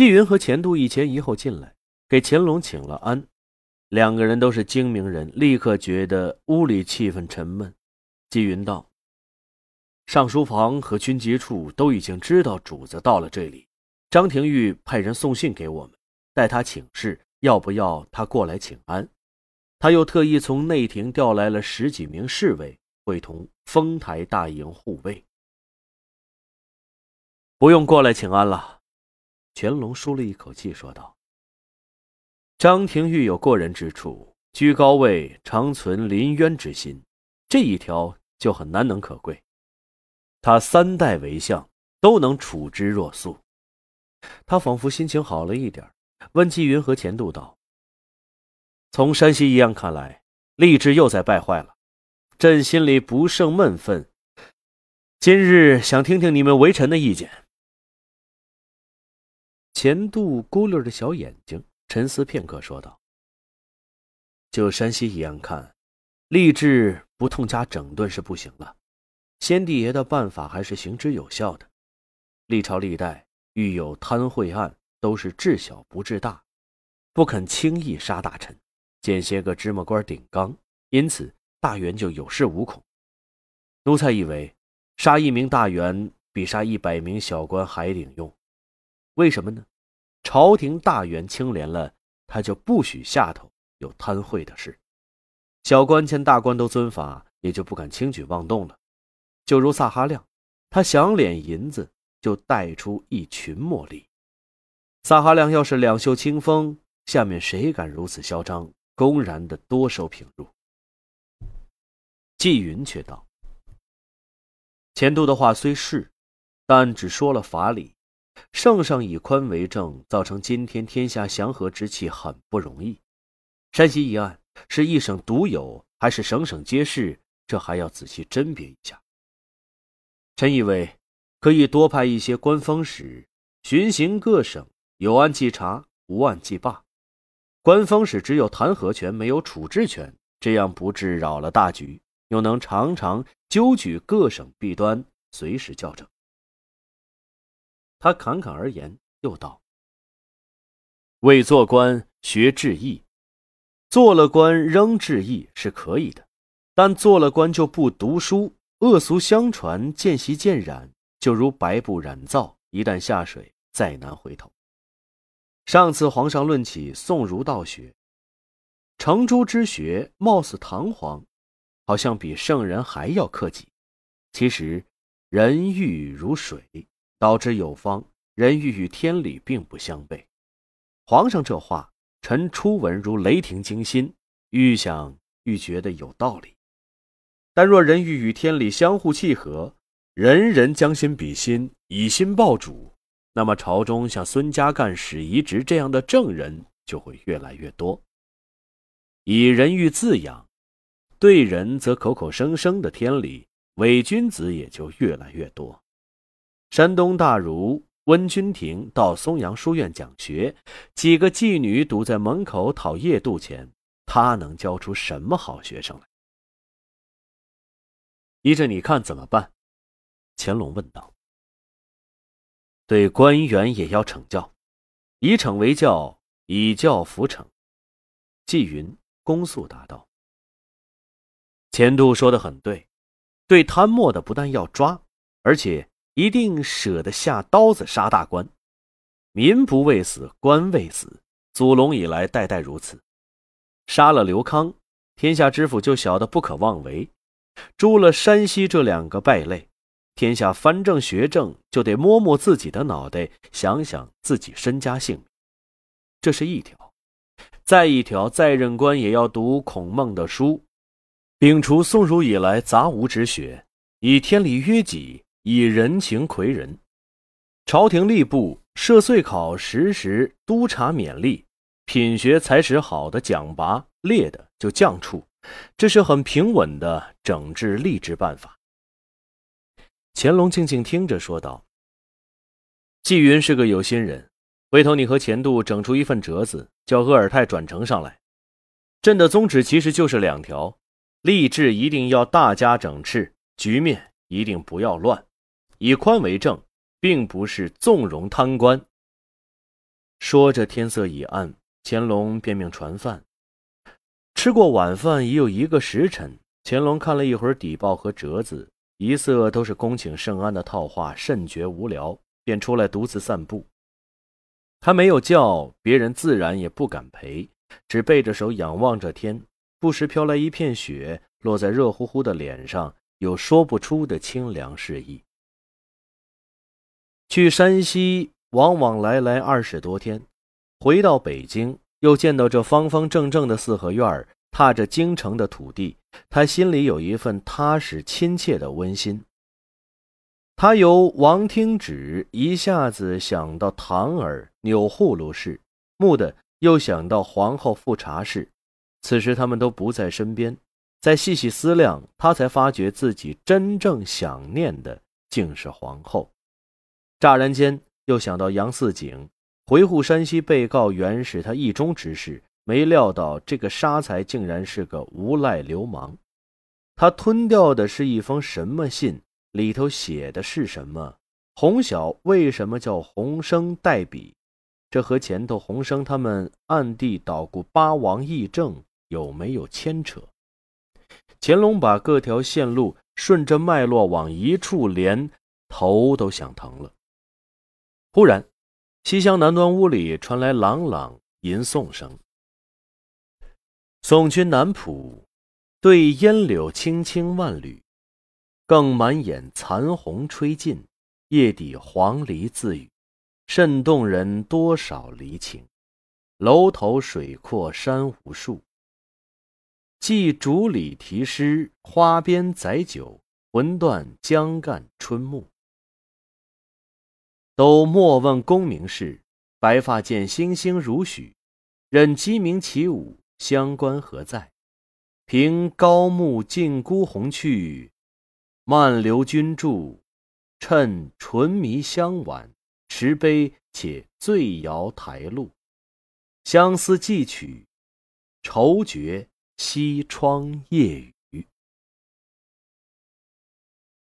纪云和钱度一前一后进来，给乾隆请了安。两个人都是精明人，立刻觉得屋里气氛沉闷。纪云道：“上书房和军机处都已经知道主子到了这里。张廷玉派人送信给我们，带他请示，要不要他过来请安？他又特意从内廷调来了十几名侍卫，会同丰台大营护卫。不用过来请安了。”乾隆舒了一口气，说道。张廷玉有过人之处，居高位常存临渊之心，这一条就很难能可贵。他三代为相，都能处之若素。他仿佛心情好了一点，问纪云和钱度道：“从山西一样看来，吏治又在败坏了，朕心里不胜闷愤。今日想听听你们为臣的意见。”钱度咕噜着小眼睛。沉思片刻，说道：“就山西一案看，吏治不痛加整顿是不行了。先帝爷的办法还是行之有效的。历朝历代遇有贪贿案，都是治小不治大，不肯轻易杀大臣，见些个芝麻官顶缸，因此大员就有恃无恐。奴才以为，杀一名大员比杀一百名小官还顶用。为什么呢？”朝廷大员清廉了，他就不许下头有贪贿的事；小官见大官都遵法，也就不敢轻举妄动了。就如萨哈亮，他想敛银子，就带出一群墨吏。萨哈亮要是两袖清风，下面谁敢如此嚣张，公然的多收平入？纪云却道：“钱度的话虽是，但只说了法理。”圣上以宽为政，造成今天天下祥和之气很不容易。山西一案是一省独有，还是省省皆是？这还要仔细甄别一下。臣以为可以多派一些官方使巡行各省，有案即查，无案即罢。官方使只有弹劾权，没有处置权，这样不致扰了大局，又能常常纠举各省弊端，随时校正。他侃侃而言，又道：“为做官学治义，做了官仍治义是可以的，但做了官就不读书，恶俗相传，渐习渐染，就如白布染皂，一旦下水，再难回头。上次皇上论起宋儒道学，程朱之学貌似堂皇，好像比圣人还要克己，其实人欲如水。”导致有方，人欲与天理并不相悖。皇上这话，臣初闻如雷霆惊心，愈想愈觉得有道理。但若人欲与天理相互契合，人人将心比心，以心报主，那么朝中像孙家干、史遗直这样的正人就会越来越多。以人欲自养，对人则口口声声的天理，伪君子也就越来越多。山东大儒温君亭到松阳书院讲学，几个妓女堵在门口讨夜渡钱，他能教出什么好学生来？依着你看怎么办？乾隆问道。对官员也要惩教，以惩为教，以教辅惩。纪云公肃答道。钱度说的很对，对贪墨的不但要抓，而且。一定舍得下刀子杀大官，民不畏死，官畏死。祖龙以来，代代如此。杀了刘康，天下知府就晓得不可妄为；诛了山西这两个败类，天下藩政学政就得摸摸自己的脑袋，想想自己身家性命。这是一条。再一条，在任官也要读孔孟的书，摒除宋儒以来杂无之学，以天理约己。以人情魁人，朝廷吏部设岁考，时时督察勉励，品学才识好的奖拔，劣的就降黜，这是很平稳的整治吏治办法。乾隆静静听着，说道：“纪云是个有心人，回头你和钱度整出一份折子，叫鄂尔泰转呈上来。朕的宗旨其实就是两条：吏治一定要大家整治，局面一定不要乱。”以宽为政，并不是纵容贪官。说着，天色已暗，乾隆便命传饭。吃过晚饭已有一个时辰，乾隆看了一会儿底报和折子，一色都是恭请圣安的套话，甚觉无聊，便出来独自散步。他没有叫别人，自然也不敢陪，只背着手仰望着天，不时飘来一片雪，落在热乎乎的脸上，有说不出的清凉适意。去山西往往来来二十多天，回到北京。又见到这方方正正的四合院儿，踏着京城的土地，他心里有一份踏实、亲切的温馨。他由王听旨一下子想到堂儿钮祜禄氏，蓦地又想到皇后富察氏。此时他们都不在身边，再细细思量，他才发觉自己真正想念的竟是皇后。乍然间又想到杨四景。回护山西被告原是他意中之事，没料到这个杀才竟然是个无赖流氓。他吞掉的是一封什么信？里头写的是什么？洪晓为什么叫洪生代笔？这和前头洪生他们暗地捣鼓八王议政有没有牵扯？乾隆把各条线路顺着脉络往一处连，头都想疼了。忽然。西厢南端屋里传来朗朗吟诵声。送君南浦，对烟柳青青万缕，更满眼残红吹尽，夜底黄鹂自语，甚动人多少离情。楼头水阔山无数，寄竹里题诗，花边载酒，魂断江干春暮。都莫问功名事，白发见星星如许。任鸡鸣起舞，相关何在？凭高木尽孤鸿去，漫流君住。趁唇迷香晚，持杯且醉摇台路。相思寄曲，愁绝西窗夜雨。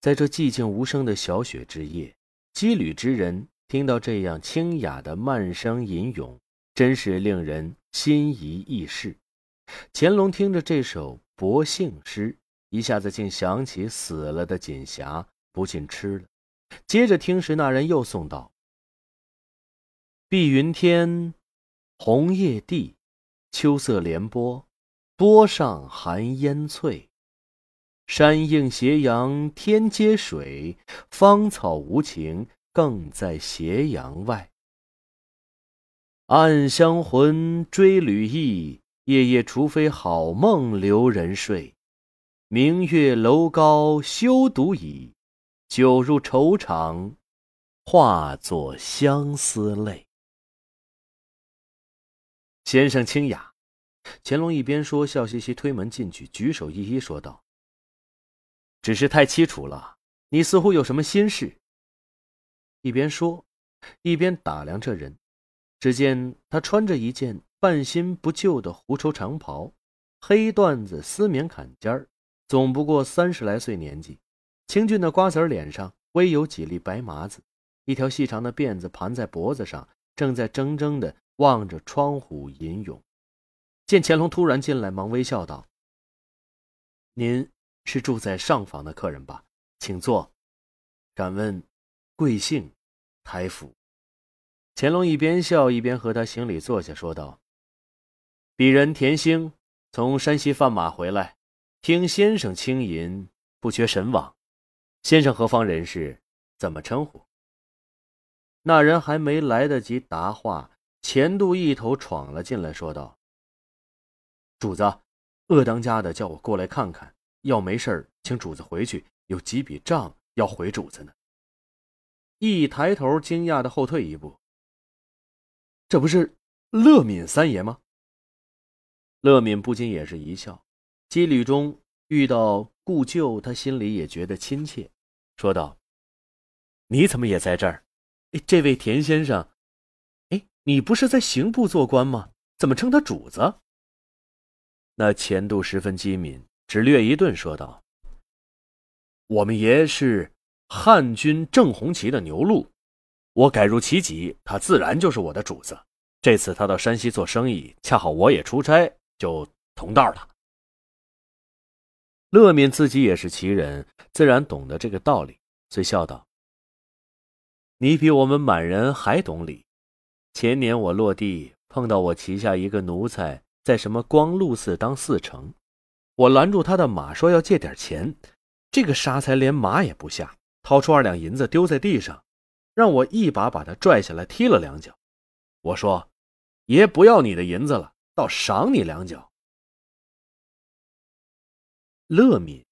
在这寂静无声的小雪之夜。羁旅之人听到这样清雅的慢声吟咏，真是令人心仪意事。乾隆听着这首薄幸诗，一下子竟想起死了的锦霞，不禁吃了。接着听时，那人又诵道：“碧云天，红叶地，秋色连波，波上寒烟翠。山映斜阳，天接水，芳草无情，更在斜阳外。暗香魂追旅意，夜夜除非好梦留人睡。明月楼高休独倚，酒入愁肠，化作相思泪。先生清雅，乾隆一边说，笑嘻嘻推门进去，举手一一说道。只是太凄楚了，你似乎有什么心事。一边说，一边打量这人。只见他穿着一件半新不旧的狐绸长袍，黑缎子丝棉坎肩儿，总不过三十来岁年纪。清俊的瓜子脸上微有几粒白麻子，一条细长的辫子盘在脖子上，正在怔怔的望着窗户吟咏。见乾隆突然进来，忙微笑道：“您。”是住在上房的客人吧，请坐。敢问贵姓？台府。乾隆一边笑一边和他行礼，坐下，说道：“鄙人田兴从山西贩马回来，听先生轻吟，不觉神往。先生何方人士？怎么称呼？”那人还没来得及答话，钱度一头闯了进来，说道：“主子，鄂当家的叫我过来看看。”要没事儿，请主子回去，有几笔账要回主子呢。一抬头，惊讶的后退一步。这不是乐敏三爷吗？乐敏不禁也是一笑。羁旅中遇到故旧，他心里也觉得亲切，说道：“你怎么也在这儿？哎，这位田先生，哎，你不是在刑部做官吗？怎么称他主子？”那钱度十分机敏。只略一顿，说道：“我们爷是汉军正红旗的牛鹿，我改入旗籍，他自然就是我的主子。这次他到山西做生意，恰好我也出差，就同道了。乐敏自己也是旗人，自然懂得这个道理，遂笑道：“你比我们满人还懂礼。前年我落地，碰到我旗下一个奴才在什么光禄寺当寺丞，我拦住他的马，说要借点钱。这个沙才连马也不下，掏出二两银子丢在地上。”让我一把把他拽下来，踢了两脚。我说：“爷不要你的银子了，倒赏你两脚。”乐敏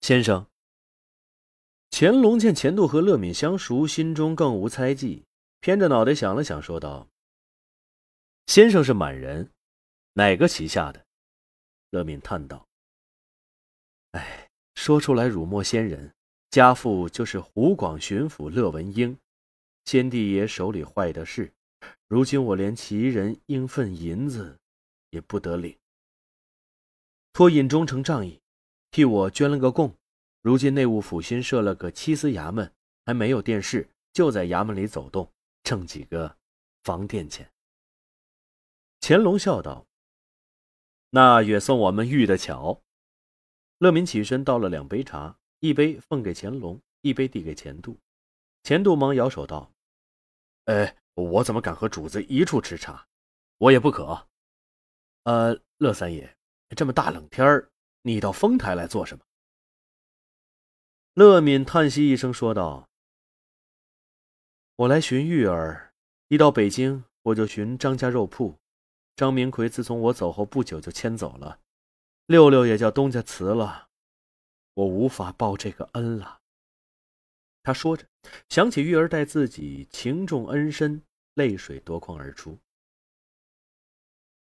先生，乾隆见钱度和乐敏相熟，心中更无猜忌，偏着脑袋想了想，说道：“先生是满人，哪个旗下的？”乐敏叹道：“哎，说出来辱没先人。”家父就是湖广巡抚乐文英，先帝爷手里坏的是，如今我连旗人应份银子也不得领。托尹忠诚仗义，替我捐了个贡。如今内务府新设了个七司衙门，还没有殿试，就在衙门里走动，挣几个房店钱。乾隆笑道：“那也算我们遇得巧。”乐民起身倒了两杯茶。一杯奉给乾隆，一杯递给钱度。钱度忙摇手道：“哎，我怎么敢和主子一处吃茶？我也不渴。”呃，乐三爷，这么大冷天儿，你到丰台来做什么？乐敏叹息一声说道：“我来寻玉儿，一到北京我就寻张家肉铺。张明奎自从我走后不久就迁走了，六六也叫东家辞了。”我无法报这个恩了。他说着，想起玉儿待自己情重恩深，泪水夺眶而出。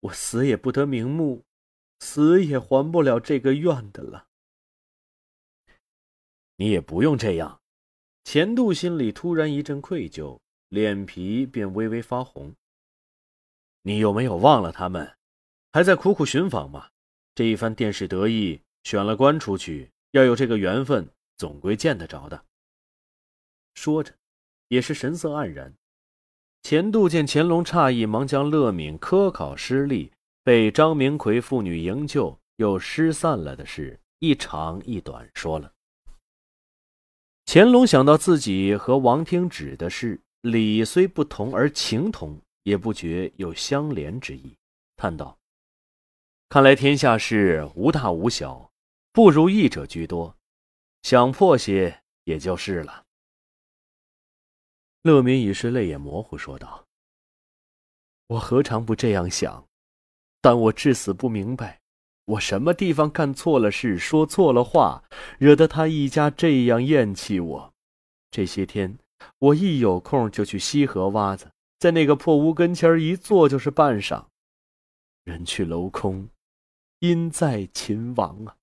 我死也不得瞑目，死也还不了这个愿的了。你也不用这样。钱度心里突然一阵愧疚，脸皮便微微发红。你有没有忘了他们？还在苦苦寻访吗？这一番殿试得意，选了官出去。要有这个缘分，总归见得着的。说着，也是神色黯然。钱度见乾隆诧异，忙将乐敏科考失利，被张明奎父女营救，又失散了的事，一长一短说了。乾隆想到自己和王听旨的事，理虽不同，而情同，也不觉有相连之意，叹道：“看来天下事无大无小。”不如意者居多，想破些也就是了。乐民已是泪眼模糊，说道：“我何尝不这样想？但我至死不明白，我什么地方干错了事，说错了话，惹得他一家这样厌弃我。这些天，我一有空就去西河洼子，在那个破屋跟前一坐就是半晌。人去楼空，音在秦王啊！”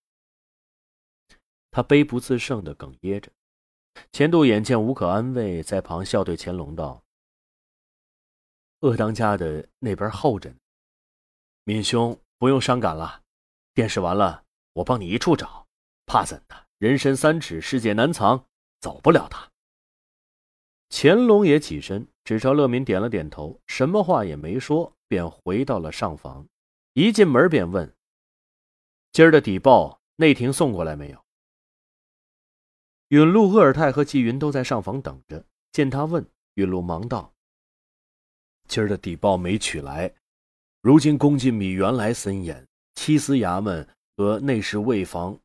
他悲不自胜的哽咽着，钱度眼见无可安慰，在旁笑对乾隆道：“鄂当家的那边候着呢，敏兄不用伤感了。殿试完了，我帮你一处找。怕怎的？人身三尺，世界难藏，走不了他。”乾隆也起身，只朝乐民点了点头，什么话也没说，便回到了上房。一进门便问：“今儿的底报内廷送过来没有？”允禄、鄂尔泰和纪云都在上房等着。见他问，允禄忙道：“今儿的底报没取来。如今宫禁米原来森严，七司衙门和内侍卫房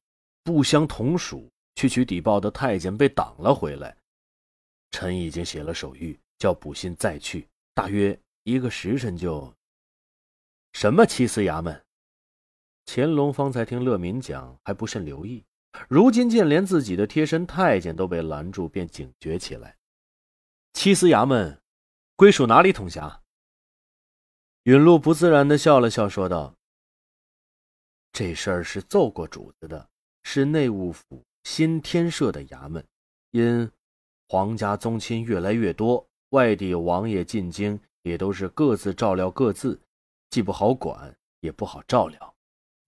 不相同属，去取底报的太监被挡了回来。臣已经写了手谕，叫补信再去，大约一个时辰就……什么七司衙门？”乾隆方才听乐民讲，还不甚留意。如今见连自己的贴身太监都被拦住，便警觉起来。七司衙门归属哪里统辖？允禄不自然的笑了笑，说道：“这事儿是奏过主子的，是内务府新添设的衙门。因皇家宗亲越来越多，外地王爷进京也都是各自照料各自，既不好管，也不好照料。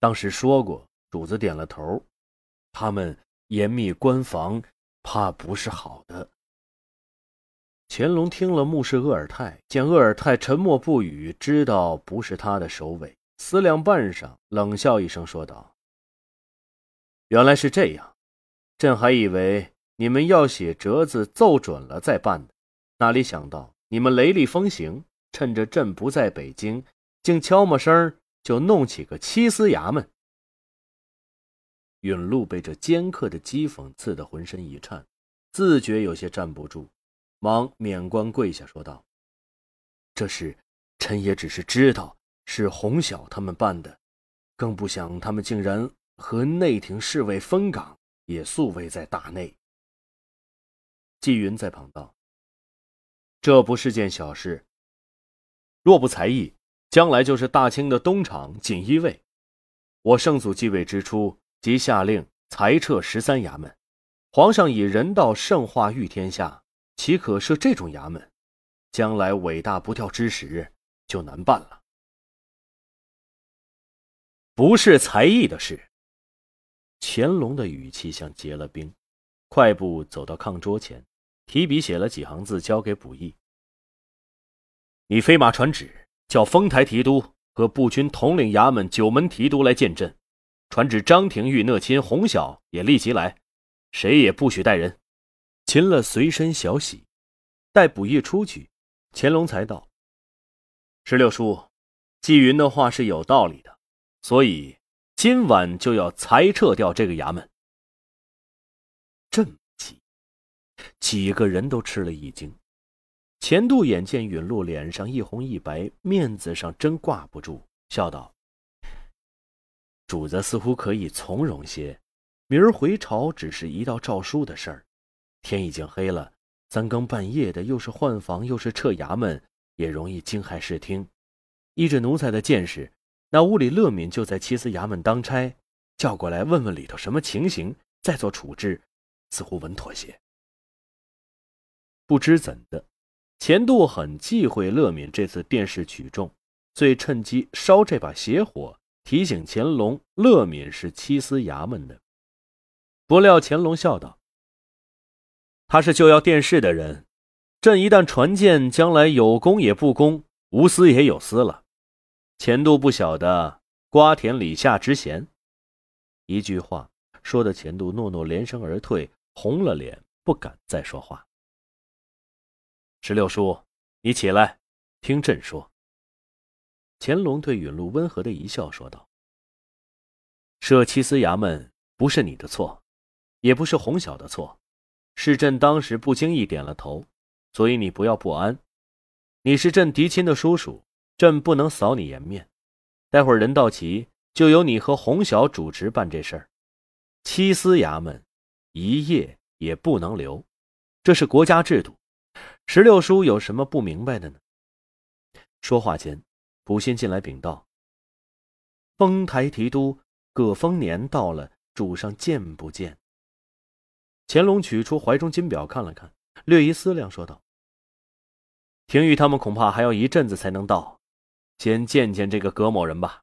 当时说过，主子点了头。”他们严密关防，怕不是好的。乾隆听了，目视鄂尔泰，见鄂尔泰沉默不语，知道不是他的首尾，思量半晌，冷笑一声，说道：“原来是这样，朕还以为你们要写折子奏准了再办呢，哪里想到你们雷厉风行，趁着朕不在北京，竟悄没声就弄起个七司衙门。”允禄被这尖刻的讥讽刺得浑身一颤，自觉有些站不住。忙免官跪下说道：“这事，臣也只是知道是洪晓他们办的，更不想他们竟然和内廷侍卫分岗，也素未在大内。”纪云在旁道：“这不是件小事，若不才艺，将来就是大清的东厂锦衣卫。我圣祖继位之初，即下令裁撤十三衙门，皇上以人道圣化御天下。”岂可设这种衙门？将来伟大不掉之时，就难办了。不是才艺的事。乾隆的语气像结了冰，快步走到炕桌前，提笔写了几行字，交给卜义：“你飞马传旨，叫丰台提督和步军统领衙门九门提督来见朕。传旨张廷玉、讷亲、洪晓也立即来，谁也不许带人。”秦了随身小喜，待卜义出去，乾隆才道：“石榴叔，纪云的话是有道理的，所以今晚就要裁撤掉这个衙门。”这么急，几个人都吃了一惊。钱度眼见允禄脸上一红一白，面子上真挂不住，笑道：“主子似乎可以从容些，明儿回朝只是一道诏书的事儿。”天已经黑了，三更半夜的，又是换房，又是撤衙门，也容易惊骇视听。依着奴才的见识，那屋里乐敏就在七司衙门当差，叫过来问问里头什么情形，再做处置，似乎稳妥些。不知怎的，钱度很忌讳乐敏这次殿试取中，遂趁机烧这把邪火，提醒乾隆，乐敏是七司衙门的。不料乾隆笑道。他是就要殿试的人，朕一旦传见，将来有功也不功，无私也有私了。钱度不晓得瓜田李下之嫌，一句话说的钱度诺诺连声而退，红了脸，不敢再说话。石榴叔，你起来，听朕说。乾隆对允禄温和的一笑，说道：“设七司衙门不是你的错，也不是洪晓的错。”是朕当时不经意点了头，所以你不要不安。你是朕嫡亲的叔叔，朕不能扫你颜面。待会儿人到齐，就由你和洪晓主持办这事儿。七司衙门一夜也不能留，这是国家制度。石榴叔有什么不明白的呢？说话间，卜信进来禀道：“丰台提督葛丰年到了，主上见不见？”乾隆取出怀中金表看了看，略一思量，说道：“廷玉他们恐怕还要一阵子才能到，先见见这个葛某人吧。”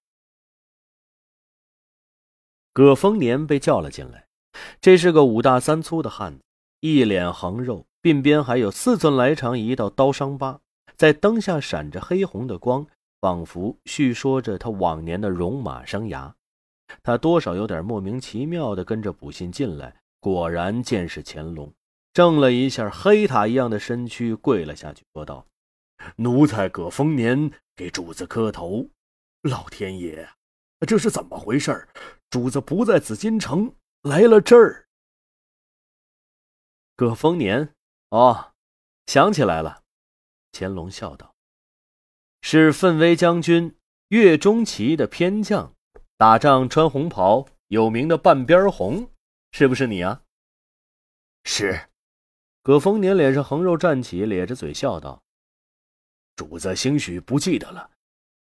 葛丰年被叫了进来，这是个五大三粗的汉子，一脸横肉，鬓边还有四寸来长一道刀伤疤，在灯下闪着黑红的光，仿佛叙说着他往年的戎马生涯。他多少有点莫名其妙的跟着卜信进来。果然见是乾隆，怔了一下，黑塔一样的身躯跪了下去，说道：“奴才葛丰年给主子磕头。老天爷，这是怎么回事？主子不在紫禁城，来了这儿。”葛丰年，哦，想起来了。乾隆笑道：“是奋威将军岳钟琪的偏将，打仗穿红袍，有名的半边红。”是不是你啊？是，葛丰年脸上横肉站起，咧着嘴笑道：“主子兴许不记得了，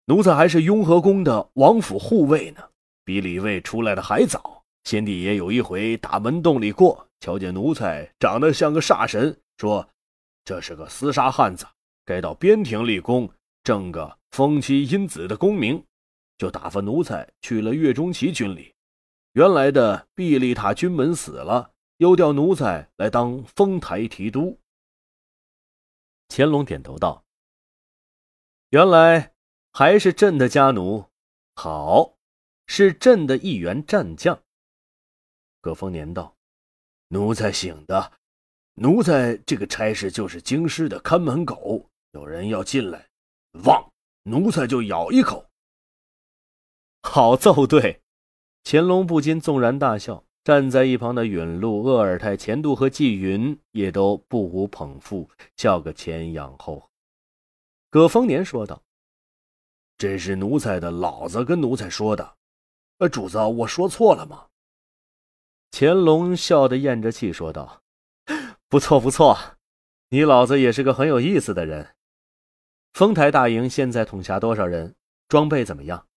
奴才还是雍和宫的王府护卫呢，比李卫出来的还早。先帝爷有一回打门洞里过，瞧见奴才长得像个煞神，说这是个厮杀汉子，该到边庭立功，挣个封妻荫子的功名，就打发奴才去了岳钟琪军里。”原来的毕利塔军门死了，又调奴才来当丰台提督。乾隆点头道：“原来还是朕的家奴，好，是朕的一员战将。”葛丰年道：“奴才醒的，奴才这个差事就是京师的看门狗，有人要进来，汪，奴才就咬一口。”好奏对，乾隆不禁纵然大笑。站在一旁的允禄、鄂尔泰、钱度和纪云也都不无捧腹，笑个前仰后合。葛丰年说道：“这是奴才的老子跟奴才说的，呃，主子，我说错了吗？”乾隆笑得咽着气说道：“不错不错，你老子也是个很有意思的人。丰台大营现在统辖多少人？装备怎么样？”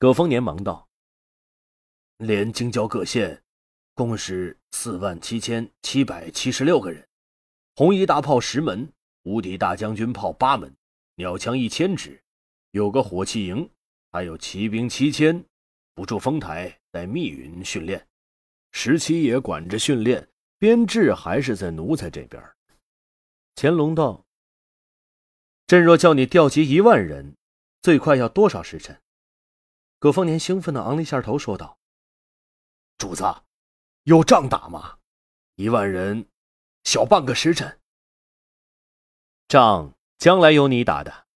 葛丰年忙道。连京郊各县，共是四万七千七百七十六个人，红衣大炮十门，无敌大将军炮八门，鸟枪一千支，有个火器营，还有骑兵七千，不住丰台，在密云训练。十七爷管着训练，编制还是在奴才这边。乾隆道：“朕若叫你调集一万人，最快要多少时辰？”葛丰年兴奋的昂了一下头，说道。主子，有仗打吗？一万人，小半个时辰。仗将来有你打的。